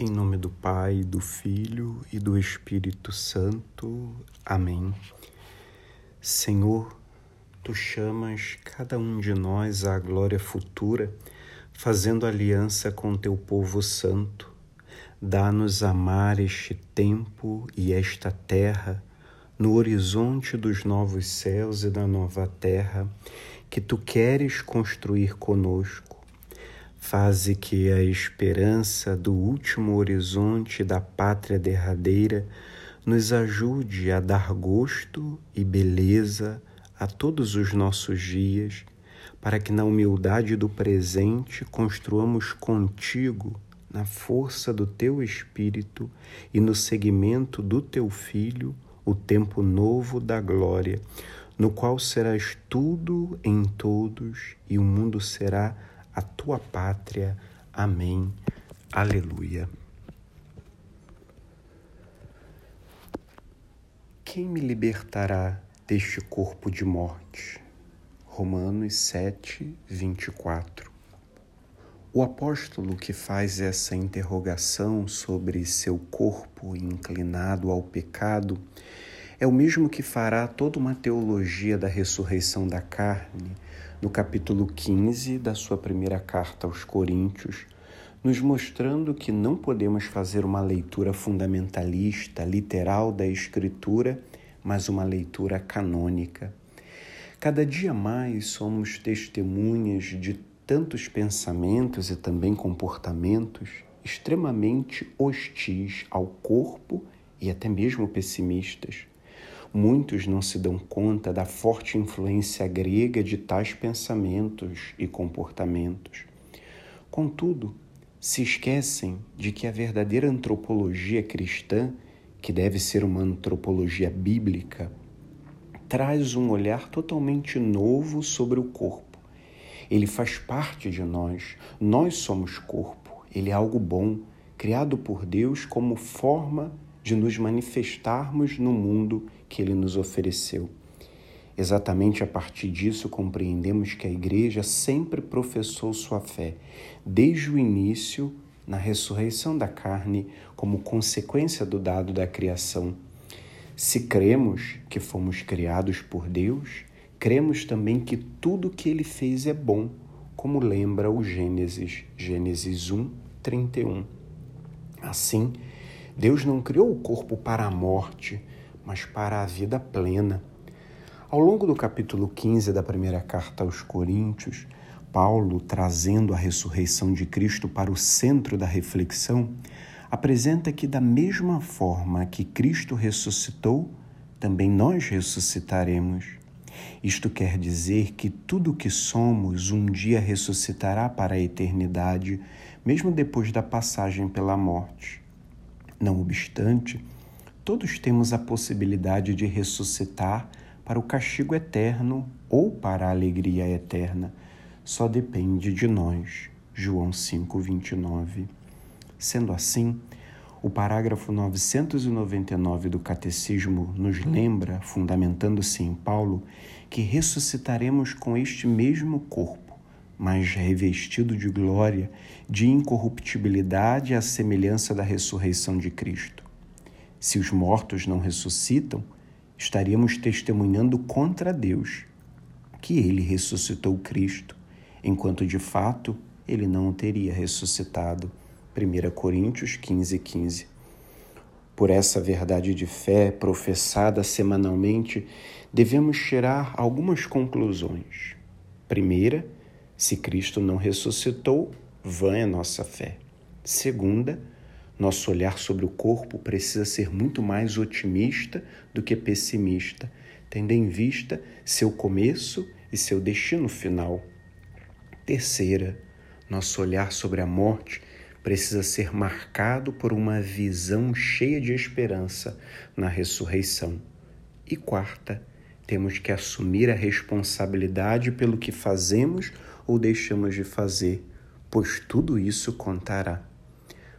Em nome do Pai, do Filho e do Espírito Santo. Amém. Senhor, tu chamas cada um de nós à glória futura, fazendo aliança com teu povo santo. Dá-nos amar este tempo e esta terra, no horizonte dos novos céus e da nova terra, que tu queres construir conosco Faze que a esperança do último horizonte da pátria derradeira nos ajude a dar gosto e beleza a todos os nossos dias, para que na humildade do presente construamos contigo, na força do teu Espírito e no seguimento do teu Filho, o tempo novo da glória, no qual serás tudo em todos e o mundo será a tua pátria. Amém. Aleluia. Quem me libertará deste corpo de morte? Romanos 7, 24. O apóstolo que faz essa interrogação sobre seu corpo inclinado ao pecado é o mesmo que fará toda uma teologia da ressurreição da carne no capítulo 15 da sua primeira carta aos Coríntios, nos mostrando que não podemos fazer uma leitura fundamentalista, literal da Escritura, mas uma leitura canônica. Cada dia mais somos testemunhas de tantos pensamentos e também comportamentos extremamente hostis ao corpo e até mesmo pessimistas. Muitos não se dão conta da forte influência grega de tais pensamentos e comportamentos. Contudo, se esquecem de que a verdadeira antropologia cristã, que deve ser uma antropologia bíblica, traz um olhar totalmente novo sobre o corpo. Ele faz parte de nós, nós somos corpo, ele é algo bom, criado por Deus como forma de nos manifestarmos no mundo que ele nos ofereceu. Exatamente a partir disso compreendemos que a Igreja sempre professou sua fé, desde o início, na ressurreição da carne, como consequência do dado da criação. Se cremos que fomos criados por Deus, cremos também que tudo que ele fez é bom, como lembra o Gênesis, Gênesis 1, 31. Assim, Deus não criou o corpo para a morte, mas para a vida plena. Ao longo do capítulo 15 da primeira carta aos Coríntios, Paulo, trazendo a ressurreição de Cristo para o centro da reflexão, apresenta que, da mesma forma que Cristo ressuscitou, também nós ressuscitaremos. Isto quer dizer que tudo o que somos um dia ressuscitará para a eternidade, mesmo depois da passagem pela morte. Não obstante, todos temos a possibilidade de ressuscitar para o castigo eterno ou para a alegria eterna. Só depende de nós. João 5:29. Sendo assim, o parágrafo 999 do Catecismo nos lembra, fundamentando-se em Paulo, que ressuscitaremos com este mesmo corpo mas revestido de glória, de incorruptibilidade à semelhança da ressurreição de Cristo. Se os mortos não ressuscitam, estaríamos testemunhando contra Deus que ele ressuscitou Cristo, enquanto de fato ele não teria ressuscitado. 1 Coríntios 15, 15. Por essa verdade de fé professada semanalmente, devemos tirar algumas conclusões. Primeira, se Cristo não ressuscitou, vã é nossa fé. Segunda, nosso olhar sobre o corpo precisa ser muito mais otimista do que pessimista, tendo em vista seu começo e seu destino final. Terceira, nosso olhar sobre a morte precisa ser marcado por uma visão cheia de esperança na ressurreição. E quarta, temos que assumir a responsabilidade pelo que fazemos ou deixamos de fazer, pois tudo isso contará.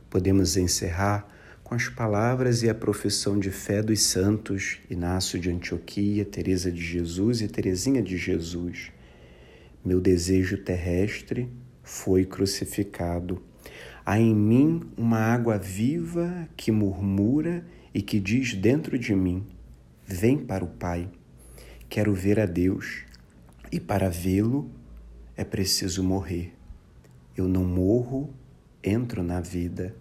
Podemos encerrar com as palavras e a profissão de fé dos santos Inácio de Antioquia, Teresa de Jesus e Teresinha de Jesus. Meu desejo terrestre foi crucificado. Há em mim uma água viva que murmura e que diz dentro de mim: Vem para o Pai. Quero ver a Deus, e para vê-lo é preciso morrer. Eu não morro, entro na vida.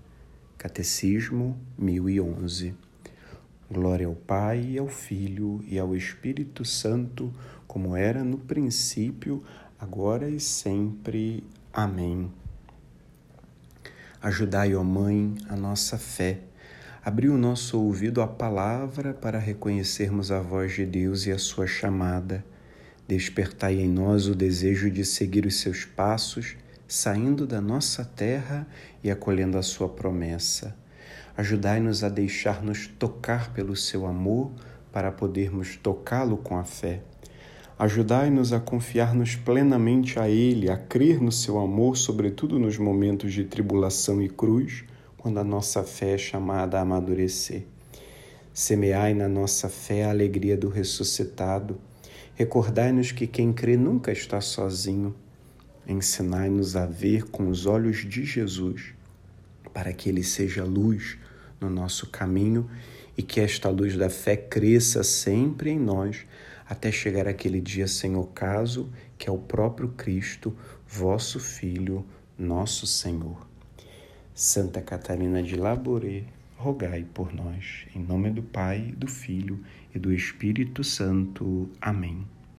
Catecismo 1011. Glória ao Pai, ao Filho e ao Espírito Santo, como era no princípio, agora e sempre. Amém. Ajudai, ó Mãe, a nossa fé. Abri o nosso ouvido à palavra para reconhecermos a voz de Deus e a sua chamada. Despertai em nós o desejo de seguir os seus passos, saindo da nossa terra e acolhendo a sua promessa. Ajudai-nos a deixar-nos tocar pelo seu amor para podermos tocá-lo com a fé. Ajudai-nos a confiar-nos plenamente a Ele, a crer no seu amor, sobretudo nos momentos de tribulação e cruz, quando a nossa fé é chamada a amadurecer. Semeai na nossa fé a alegria do ressuscitado. Recordai-nos que quem crê nunca está sozinho. Ensinai-nos a ver com os olhos de Jesus, para que Ele seja luz no nosso caminho e que esta luz da fé cresça sempre em nós até chegar aquele dia sem ocaso, que é o próprio Cristo, vosso Filho, nosso Senhor. Santa Catarina de Laboré, rogai por nós. Em nome do Pai, do Filho e do Espírito Santo. Amém.